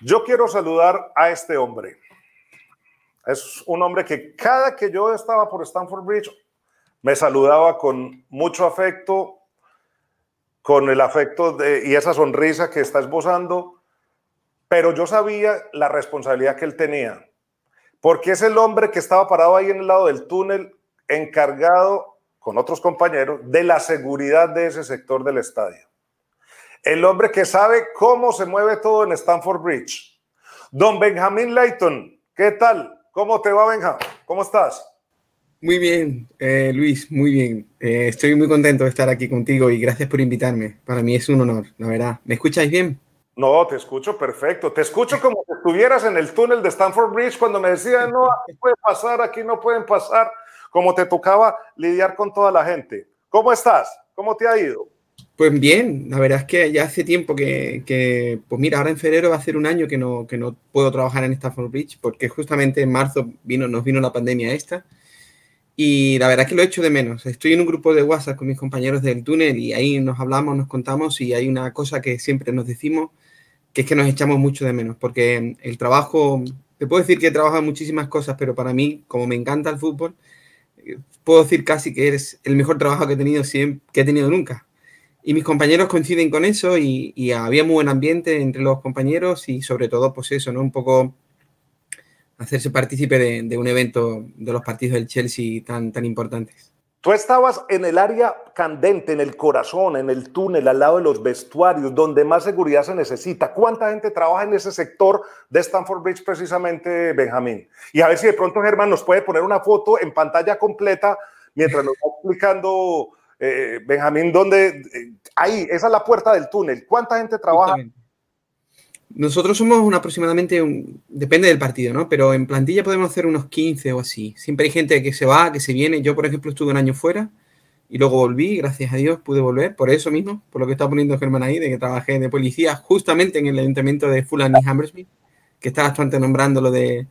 Yo quiero saludar a este hombre. Es un hombre que cada que yo estaba por Stanford Bridge me saludaba con mucho afecto, con el afecto y esa sonrisa que está esbozando, pero yo sabía la responsabilidad que él tenía, porque es el hombre que estaba parado ahí en el lado del túnel, encargado con otros compañeros de la seguridad de ese sector del estadio el hombre que sabe cómo se mueve todo en Stanford Bridge. Don Benjamín Layton, ¿qué tal? ¿Cómo te va, Benja? ¿Cómo estás? Muy bien, eh, Luis, muy bien. Eh, estoy muy contento de estar aquí contigo y gracias por invitarme. Para mí es un honor, la verdad. ¿Me escucháis bien? No, te escucho perfecto. Te escucho como si estuvieras en el túnel de Stanford Bridge cuando me decían, no, aquí puede pasar, aquí no pueden pasar, como te tocaba lidiar con toda la gente. ¿Cómo estás? ¿Cómo te ha ido? Pues bien, la verdad es que ya hace tiempo que, pues mira, ahora en febrero va a ser un año que no, que no puedo trabajar en Stanford Bridge porque justamente en marzo vino, nos vino la pandemia esta y la verdad es que lo echo de menos. Estoy en un grupo de WhatsApp con mis compañeros del túnel y ahí nos hablamos, nos contamos y hay una cosa que siempre nos decimos, que es que nos echamos mucho de menos porque el trabajo, te puedo decir que he trabajado muchísimas cosas, pero para mí, como me encanta el fútbol, eh, puedo decir casi que es el mejor trabajo que he tenido, que he tenido nunca y mis compañeros coinciden con eso y, había muy buen ambiente entre los compañeros y sobre todo, pues eso, ¿no? Un poco hacerse partícipe de, un evento de los partidos del Chelsea tan, tan importantes. Tú estabas en el área candente, en el corazón, en el túnel, al lado de los vestuarios, donde más seguridad se necesita. ¿Cuánta gente trabaja en ese sector de Stanford Bridge precisamente, Benjamín? Y a ver si de pronto Germán nos puede poner una foto en pantalla completa mientras nos va explicando eh, Benjamín, ¿dónde? Eh, ahí, esa es la puerta del túnel. ¿Cuánta gente trabaja? Nosotros somos un aproximadamente, un, depende del partido, ¿no? Pero en plantilla podemos hacer unos 15 o así. Siempre hay gente que se va, que se viene. Yo, por ejemplo, estuve un año fuera y luego volví, gracias a Dios pude volver, por eso mismo, por lo que está poniendo Germán ahí, de que trabajé de policía justamente en el ayuntamiento de Fulham y Hammersmith, que está bastante nombrando lo de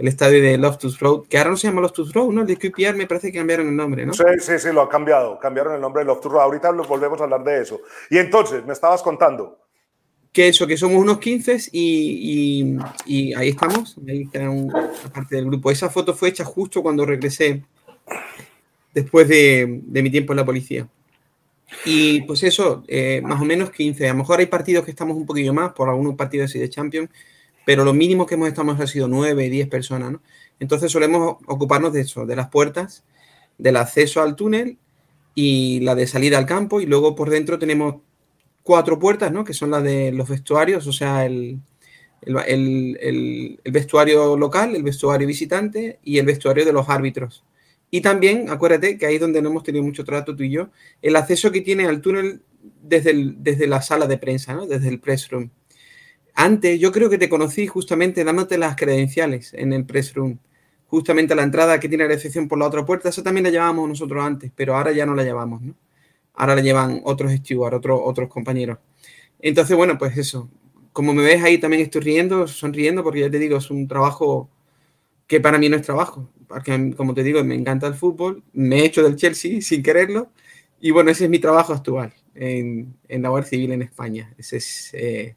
el estadio de Loftus Road, que ahora no se llama Loftus Road, ¿no? El de QPR me parece que cambiaron el nombre, ¿no? Sí, sí, sí, lo ha cambiado, cambiaron el nombre de Loftus Road. Ahorita volvemos a hablar de eso. Y entonces, me estabas contando. Que eso, que somos unos 15 y, y, ahí estamos, ahí una parte del grupo. Esa foto fue hecha justo cuando regresé, después de, de mi tiempo en la policía. Y pues eso, eh, más o menos 15. A lo mejor hay partidos que estamos un poquillo más, por algunos partidos así de Champions, pero lo mínimo que hemos estado ha sido 9, 10 personas, ¿no? Entonces solemos ocuparnos de eso, de las puertas, del acceso al túnel y la de salida al campo y luego por dentro tenemos cuatro puertas, ¿no? Que son las de los vestuarios, o sea, el, el, vestuario local, el vestuario visitante y el vestuario de los árbitros. Y también, acuérdate que ahí es donde no hemos tenido mucho trato tú y yo, el acceso que tiene al túnel desde, desde la sala de prensa, ¿no? Desde el press room. Antes, yo creo que te conocí justamente dándote las credenciales en el press room. Justamente la entrada que tiene la recepción por la otra puerta, eso también la llevábamos nosotros antes, pero ahora ya no la llevamos, ¿no? Ahora la llevan otros stewards, otros, otros compañeros. Entonces, bueno, pues eso. Como me ves ahí también estoy riendo, sonriendo, porque ya te digo, es un trabajo que para mí no es trabajo. Porque, como te digo, me encanta el fútbol, me he hecho del Chelsea sin quererlo. Y bueno, ese es mi trabajo actual en, en la Guardia Civil en España. Ese es eh,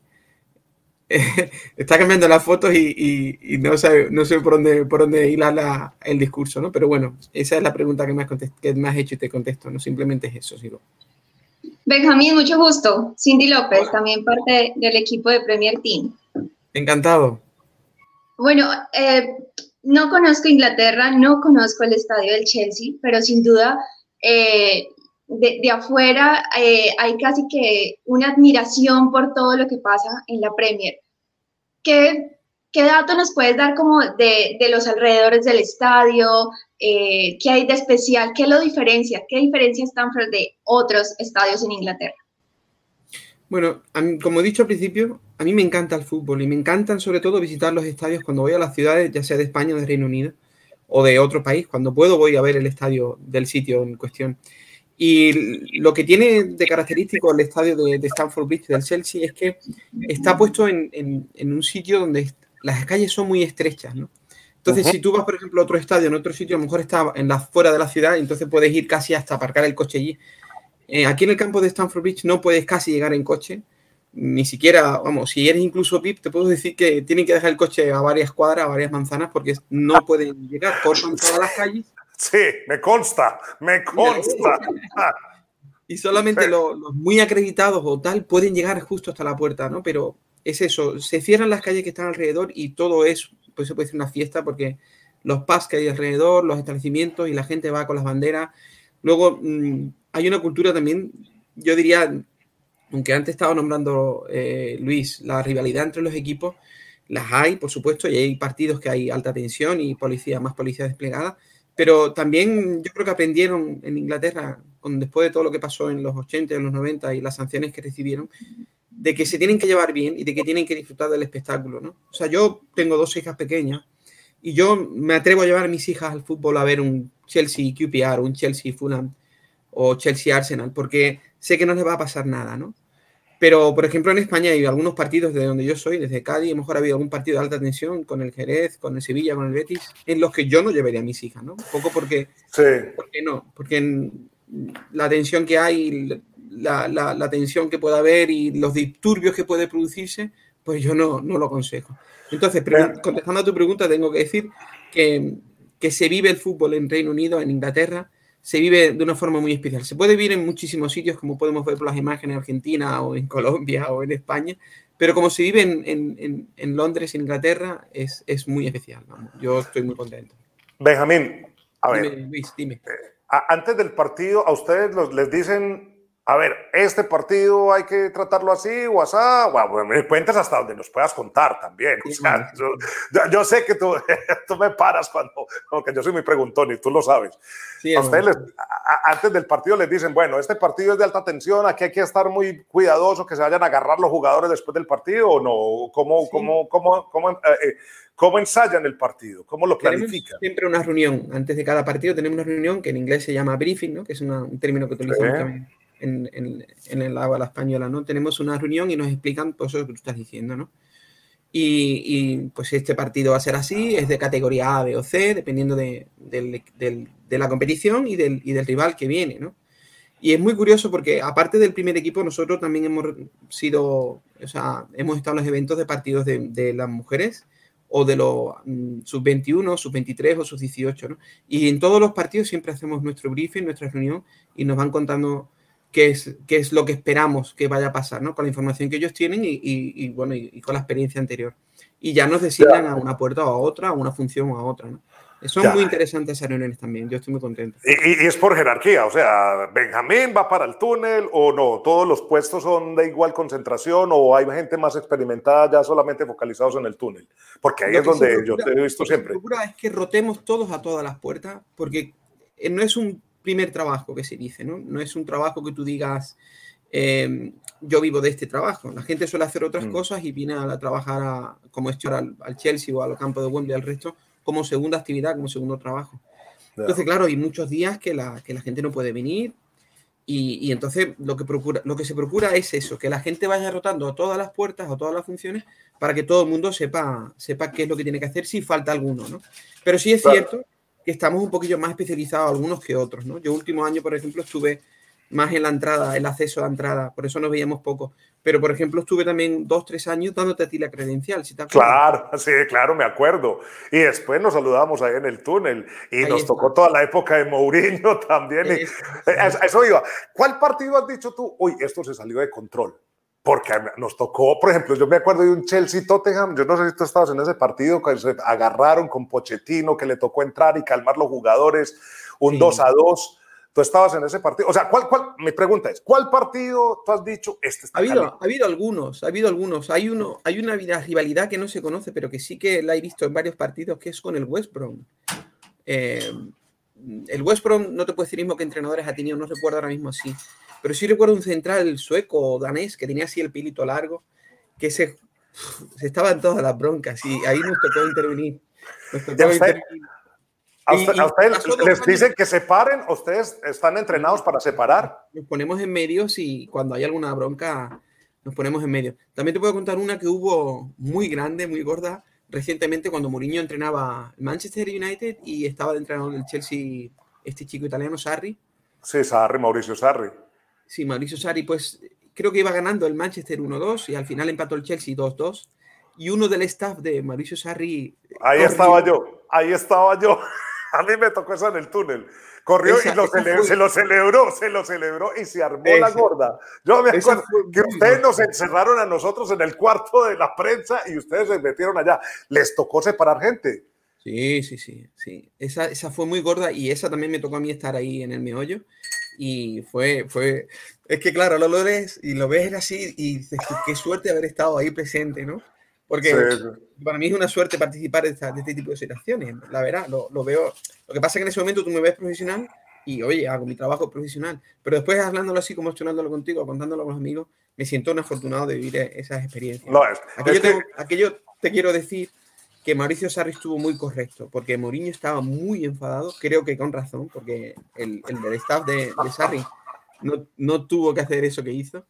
está cambiando las fotos y, no, sé, no sé por dónde, por dónde hilar el discurso, ¿no? Pero bueno, esa es la pregunta que me, has que me has hecho y te contesto, no simplemente es eso, sigo. Benjamín, mucho gusto. Cindy López, también parte del equipo de Premier Team. Encantado. Bueno, eh, no conozco Inglaterra, no conozco el estadio del Chelsea, pero sin duda eh, de, afuera eh, hay casi que una admiración por todo lo que pasa en la Premier. ¿Qué, qué dato nos puedes dar como de, de los alrededores del estadio? Eh, ¿Qué hay de especial? ¿Qué lo diferencia? ¿Qué diferencia Stanford de otros estadios en Inglaterra? Bueno, como he dicho al principio, a mí me encanta el fútbol y me encantan sobre todo visitar los estadios cuando voy a las ciudades, ya sea de España o de Reino Unido o de otro país. Cuando puedo voy a ver el estadio del sitio en cuestión. Y lo que tiene de característico el estadio de, de Stamford Bridge del Chelsea es que está puesto en, en, un sitio donde las calles son muy estrechas, ¿no? Entonces, si tú vas, por ejemplo, a otro estadio, en otro sitio, a lo mejor está en la, fuera de la ciudad, entonces puedes ir casi hasta aparcar el coche allí. Eh, aquí en el campo de Stamford Bridge no puedes casi llegar en coche ni siquiera, vamos, si eres incluso VIP, te puedo decir que tienen que dejar el coche a varias cuadras, a varias manzanas, porque no pueden llegar, cortan todas las calles. Sí, me consta, me consta. y solamente los, muy acreditados o tal pueden llegar justo hasta la puerta, ¿no? Pero es eso, se cierran las calles que están alrededor y todo es, pues se puede decir una fiesta porque los pubs que hay alrededor, los establecimientos y la gente va con las banderas. Luego mm, hay una cultura también, yo diría, aunque antes estaba nombrando eh, Luis, la rivalidad entre los equipos, las hay, por supuesto, y hay partidos que hay alta tensión y policía, más policía desplegada, pero también yo creo que aprendieron en Inglaterra, con, después de todo lo que pasó en los 80 y en los 90 y las sanciones que recibieron, de que se tienen que llevar bien y de que tienen que disfrutar del espectáculo, ¿no? O sea, yo tengo dos hijas pequeñas y yo me atrevo a llevar a mis hijas al fútbol a ver un Chelsea QPR, un Chelsea Fulham o Chelsea Arsenal, porque sé que no les va a pasar nada, ¿no? Pero, por ejemplo, en España hay algunos partidos de donde yo soy, desde Cádiz, a lo mejor ha habido algún partido de alta tensión con el Jerez, con el Sevilla, con el Betis, en los que yo no llevaría a mis hijas, ¿no? Un poco porque... Sí. Porque no, porque la tensión que hay, la, la, tensión que pueda haber y los disturbios que puede producirse, pues yo no, no lo aconsejo. Entonces, contestando a tu pregunta, tengo que decir que, que se vive el fútbol en Reino Unido, en Inglaterra, se vive de una forma muy especial. Se puede vivir en muchísimos sitios, como podemos ver por las imágenes en Argentina o en Colombia o en España, pero como se vive en, en, en Londres, en Inglaterra, es, es muy especial. Yo estoy muy contento. Benjamín, a ver. Dime, Luis, dime. Eh, antes del partido, ¿a ustedes los, les dicen a ver, este partido hay que tratarlo así o así, bueno, me cuentas hasta donde nos puedas contar también. yo, sé que tú, tú, me paras cuando, que yo soy muy preguntón y tú lo sabes. a ustedes antes del partido les dicen, bueno, este partido es de alta tensión, aquí hay que estar muy cuidadoso que se vayan a agarrar los jugadores después del partido o no, ¿cómo, cómo, cómo, cómo, eh, eh, cómo ensayan el partido? ¿Cómo lo planifican? siempre una reunión, antes de cada partido tenemos una reunión que en inglés se llama briefing, ¿no? que es un término que utilizamos también en, en, en la española, ¿no? Tenemos una reunión y nos explican pues, eso que tú estás diciendo, ¿no? Y, y, pues este partido va a ser así, es de categoría A, B o C, dependiendo de, de, de la competición y del, y del, rival que viene, ¿no? Y es muy curioso porque aparte del primer equipo, nosotros también hemos sido, o sea, hemos estado en los eventos de partidos de, las mujeres o de los mm, sub-21, sub-23 o sub-18, ¿no? Y en todos los partidos siempre hacemos nuestro briefing, nuestra reunión y nos van contando qué es, qué es lo que esperamos que vaya a pasar, ¿no? Con la información que ellos tienen y, y, bueno, y, con la experiencia anterior. Y ya nos designan a una puerta o a otra, a una función o a otra, ¿no? Son muy interesantes esas reuniones también, yo estoy muy contento. Y, es por jerarquía, o sea, Benjamín va para el túnel o no, todos los puestos son de igual concentración o hay gente más experimentada ya solamente focalizados en el túnel, porque ahí es donde yo te he visto siempre. Lo es que rotemos todos a todas las puertas, porque eh, no es un primer trabajo que se dice, ¿no? No es un trabajo que tú digas, eh, yo vivo de este trabajo. La gente suele hacer otras mm. cosas y viene a, trabajar a, como hecho al, al, Chelsea o al campo de Wembley, al resto, como segunda actividad, como segundo trabajo. Entonces, claro, hay muchos días que la, que la gente no puede venir y, y, entonces lo que, procura, lo que se procura es eso, que la gente vaya rotando a todas las puertas o todas las funciones para que todo el mundo sepa, sepa qué es lo que tiene que hacer si falta alguno, ¿no? Pero sí es cierto que estamos un poquillo más especializados algunos que otros, ¿no? Yo último año, por ejemplo, estuve más en la entrada, el acceso a la entrada, por eso nos veíamos poco. Pero, por ejemplo, estuve también dos, tres años dándote a ti la credencial, si te Claro, sí, claro, me acuerdo. Y después nos saludamos ahí en el túnel y nos tocó toda la época de Mourinho también. Y, eso iba. ¿Cuál partido has dicho tú? Uy, esto se salió de control porque nos tocó, por ejemplo, yo me acuerdo de un Chelsea-Tottenham, yo no sé si tú estabas en ese partido, que se agarraron con Pochettino, que le tocó entrar y calmar los jugadores, un 2 a 2. Tú estabas en ese partido. O sea, ¿cuál, cuál, mi pregunta es, ¿cuál partido tú has dicho este está ha habido, ha habido algunos, ha habido algunos. Hay, uno, hay una rivalidad que no se conoce, pero que sí que la he visto en varios partidos, que es con el West Brom. Eh, el West Brom, no te puedo decir mismo que entrenadores ha tenido, no recuerdo ahora mismo así pero sí recuerdo un central sueco o danés que tenía así el pilito largo, que se, se estaba en todas las broncas y ahí nos tocó intervenir. ¿A, ustedes les dicen que separen? ¿Ustedes están entrenados para separar? Nos ponemos en medio y cuando hay alguna bronca nos ponemos en medio. También te puedo contar una que hubo muy grande, muy gorda, recientemente cuando Mourinho entrenaba Manchester United y estaba de entrenador del Chelsea este chico italiano, Sarri. Sí, Sarri, Mauricio Sarri. Sí, Mauricio Sari, pues creo que iba ganando el Manchester 1-2 y al final empató el Chelsea 2-2. Y uno del staff de Mauricio Sarri. Ahí estaba yo, ahí estaba yo. A mí me tocó eso en el túnel. Corrió y se lo celebró, se lo celebró y se armó la gorda. Yo me acuerdo que ustedes nos encerraron a nosotros en el cuarto de la prensa y ustedes se metieron allá. Les tocó separar gente. Sí, sí, sí, sí. Esa, esa fue muy gorda y esa también me tocó a mí estar ahí en el meollo y fue, fue, es que claro, lo, lo ves y lo ves así y dices, qué suerte haber estado ahí presente, ¿no? Porque para mí es una suerte participar de, este tipo de situaciones, la verdad, lo, lo, veo. Lo que pasa es que en ese momento tú me ves profesional y, oye, hago mi trabajo profesional, pero después hablándolo así, como hablándolo contigo, contándolo con los amigos, me siento un afortunado de vivir esas experiencias. No, aquello, te quiero decir que Mauricio Sarri estuvo muy correcto, porque Mourinho estaba muy enfadado, creo que con razón, porque el, el del staff de, de Sarri no, no, tuvo que hacer eso que hizo,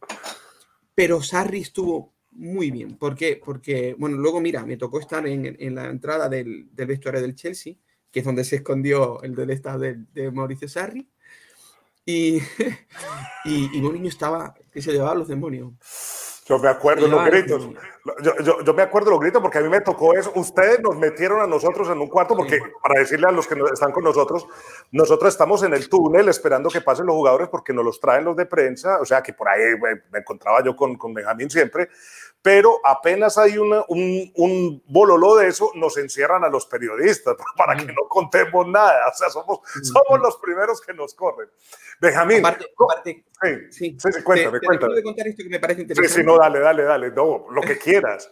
pero Sarri estuvo muy bien. ¿Por qué? Porque, bueno, luego mira, me tocó estar en, en la entrada del, del, vestuario del Chelsea, que es donde se escondió el del staff de, Mauricio Sarri, y, y, y Mourinho estaba, que se llevaba los demonios. Yo me acuerdo los gritos. Yo, yo, yo, me acuerdo los gritos porque a mí me tocó eso. Ustedes nos metieron a nosotros en un cuarto porque, para decirle a los que están con nosotros, nosotros estamos en el túnel esperando que pasen los jugadores porque nos los traen los de prensa. O sea, que por ahí me, me encontraba yo con, con Benjamín siempre pero apenas hay una, un, un, bololo de eso, nos encierran a los periodistas para que no contemos nada. O sea, somos, somos los primeros que nos corren. Benjamín. Aparte, aparte, sí, sí, sí, cuéntame, te, cuéntame. Te contar esto que me parece interesante. Sí, sí, no, dale, dale, dale, no, lo que quieras.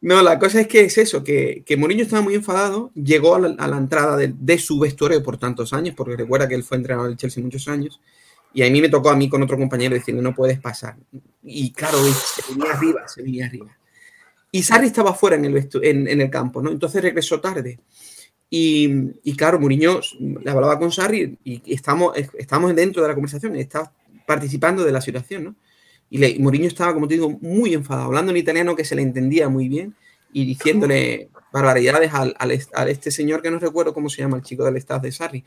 No, la cosa es que es eso, que, que Mourinho estaba muy enfadado, llegó a la, a la entrada de, de, su vestuario por tantos años, porque recuerda que él fue entrenador del Chelsea muchos años, y a mí me tocó a mí con otro compañero decirle, no puedes pasar. Y claro, se venía arriba, se venía arriba. Y Sarri estaba fuera en el, en, el campo, ¿no? Entonces regresó tarde. Y, y, claro, Mourinho le hablaba con Sarri y estamos, estamos dentro de la conversación, está participando de la situación, ¿no? Y, le, Mourinho estaba, como te digo, muy enfadado, hablando en italiano que se le entendía muy bien y diciéndole barbaridades al, al, a este señor que no recuerdo cómo se llama, el chico del staff de Sarri.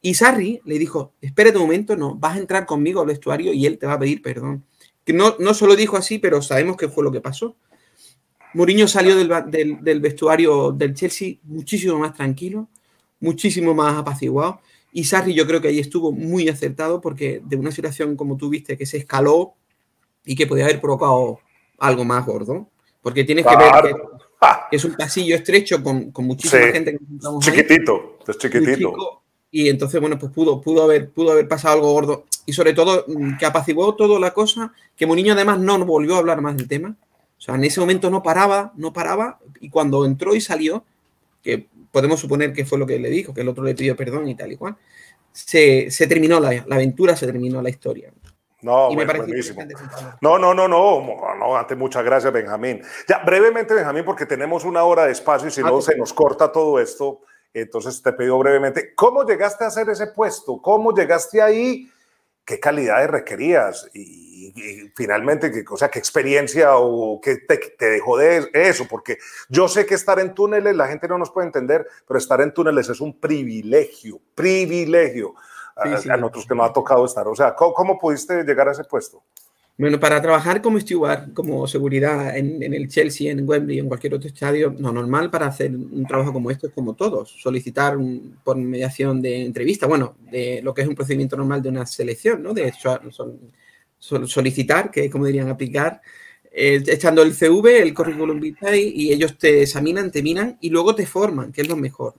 Y Sarri le dijo, espérate un momento, no, vas a entrar conmigo al vestuario y él te va a pedir perdón. Que no, no solo dijo así, pero sabemos que fue lo que pasó. Mourinho salió del, del, del, vestuario del Chelsea muchísimo más tranquilo, muchísimo más apaciguado. Y Sarri yo creo que ahí estuvo muy acertado porque de una situación como tú viste que se escaló y que podía haber provocado algo más gordo. Porque tienes que ver que, que es un pasillo estrecho con, con muchísima sí. gente. Que chiquitito, ahí, es chiquitito y entonces, bueno, pues pudo, pudo, haber, pudo haber pasado algo gordo. Y sobre todo, mm, que apaciguó toda la cosa, que Mourinho además no volvió a hablar más del tema. O sea, en ese momento no paraba, no paraba, y cuando entró y salió, que podemos suponer que fue lo que le dijo, que el otro le pidió perdón y tal y cual, se, se terminó la, la, aventura, se terminó la historia. No, y me bueno, buenísimo. No, no, no, no, no, antes muchas gracias, Benjamín. Ya, brevemente, Benjamín, porque tenemos una hora de espacio y si ah, no, se nos corta todo esto. Entonces te pido brevemente, ¿cómo llegaste a hacer ese puesto? ¿Cómo llegaste ahí? ¿Qué calidades requerías? Y, y finalmente, ¿qué, o sea, ¿qué experiencia o qué te, te, dejó de eso? Porque yo sé que estar en túneles, la gente no nos puede entender, pero estar en túneles es un privilegio, privilegio. Sí, a, sí. a, nosotros que nos ha tocado estar. O sea, ¿cómo, ¿cómo pudiste llegar a ese puesto? Bueno, para trabajar como steward, como seguridad en, el Chelsea, en Wembley, en cualquier otro estadio, no normal para hacer un trabajo como este es como todos, solicitar un, por mediación de entrevista, bueno, de lo que es un procedimiento normal de una selección, ¿no? De sol, solicitar, que como dirían aplicar, eh, echando el CV, el currículum vitae, y ellos te examinan, te miran y luego te forman, que es lo mejor.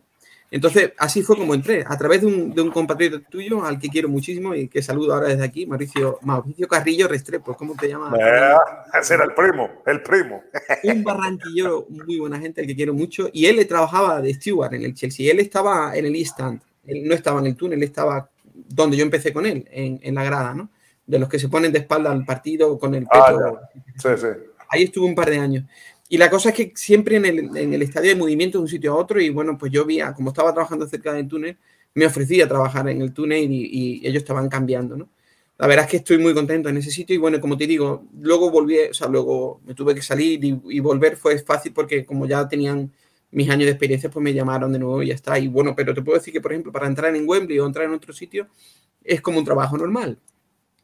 Entonces, así fue como entré, a través de un, de un, compatriota tuyo al que quiero muchísimo y que saludo ahora desde aquí, Mauricio, Mauricio Carrillo Restrepo, ¿cómo te llamas? Eh, ese era el primo, el primo. Un barranquillero muy buena gente, al que quiero mucho, y él le trabajaba de steward en el Chelsea, él estaba en el stand, él no estaba en el túnel, él estaba donde yo empecé con él, en, en la grada, ¿no? De los que se ponen de espalda al partido con el pecho. Ah, sí, sí. Ahí estuvo un par de años. Y la cosa es que siempre en el, en el estadio hay movimiento de un sitio a otro y bueno, pues yo vi, como estaba trabajando cerca del túnel, me ofrecí a trabajar en el túnel y, y, ellos estaban cambiando, ¿no? La verdad es que estoy muy contento en ese sitio y bueno, como te digo, luego volví, o sea, luego me tuve que salir y, y volver fue fácil porque como ya tenían mis años de experiencia, pues me llamaron de nuevo y ya está. Y bueno, pero te puedo decir que, por ejemplo, para entrar en Wembley o entrar en otro sitio, es como un trabajo normal.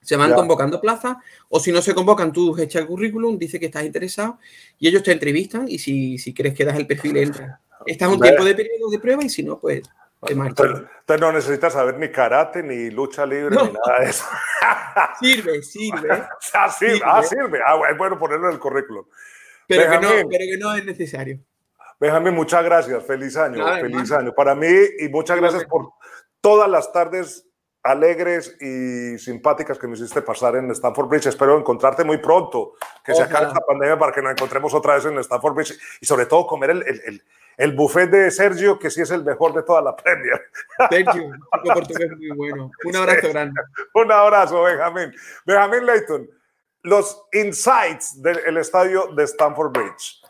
Se van convocando plazas o si no se convocan, tú echa el currículum, dice que estás interesado y ellos te entrevistan y si, si crees que das el perfil, entra. Estás un tiempo de periodo de prueba y si no, pues te marchas. Entonces no necesitas saber ni karate, ni lucha libre, ni nada de eso. sirve, sirve. ah, sirve. Ah, sirve. Ah, es bueno ponerlo en el currículum. Pero, que no, pero que no es necesario. Benjamín, muchas gracias. Feliz año. feliz año. Para mí y muchas gracias por todas las tardes alegres y simpáticas que me hiciste pasar en Stanford Bridge. Espero encontrarte muy pronto, que se acabe esta pandemia para que nos encontremos otra vez en Stanford Bridge y sobre todo comer el, el, el, buffet de Sergio, que sí es el mejor de toda la Premier. Sergio, portugués muy bueno. Un abrazo grande. Un abrazo, Benjamín. Benjamín Leighton, los insights del estadio de Stanford Bridge.